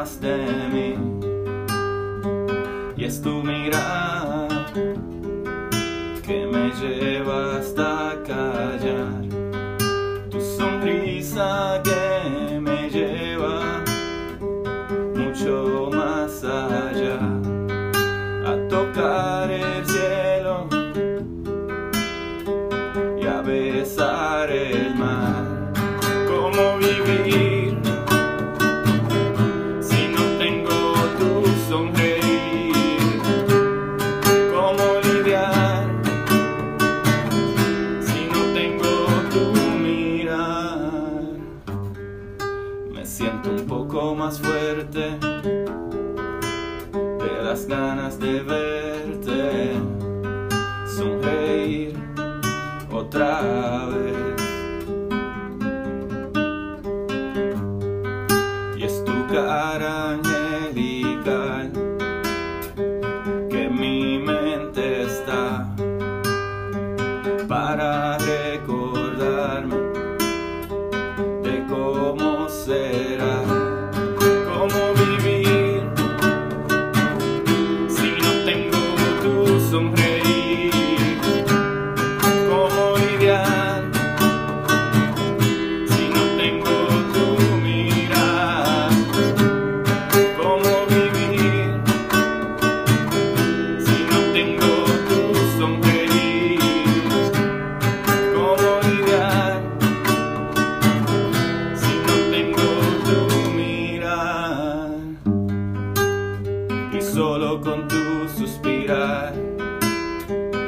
de mí. Y es tu mirada que me lleva hasta callar. Tu sonrisa que me lleva mucho más allá. A tocar el cielo y a besar el mar. ¿Cómo vivir un poco más fuerte de las ganas de verte sonreír otra vez. Y es tu cara angelical que mi mente está para recordarme de cómo será,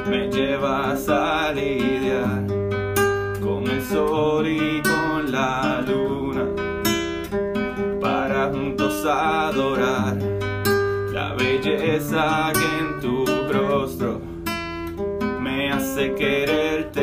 me llevas a lidiar con el sol y con la luna para juntos adorar la belleza que en tu rostro me hace quererte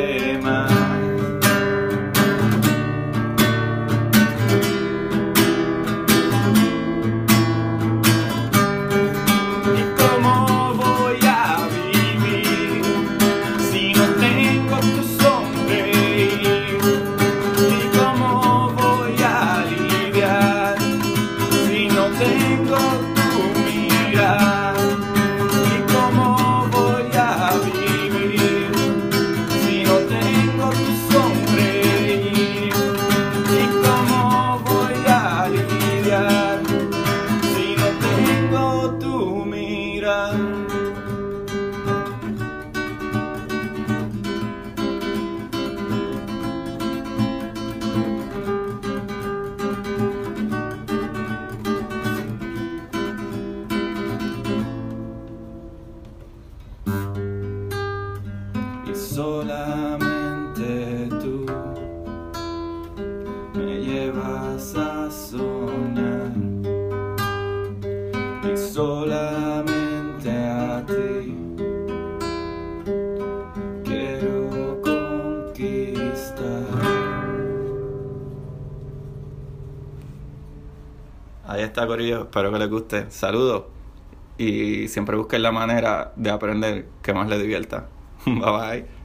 lidiar si no tengo tu mirar? Y solamente tú y solamente a ti quiero conquistar. Ahí está, Corillo. Espero que les guste. Saludos. Y siempre busquen la manera de aprender que más les divierta. Bye bye.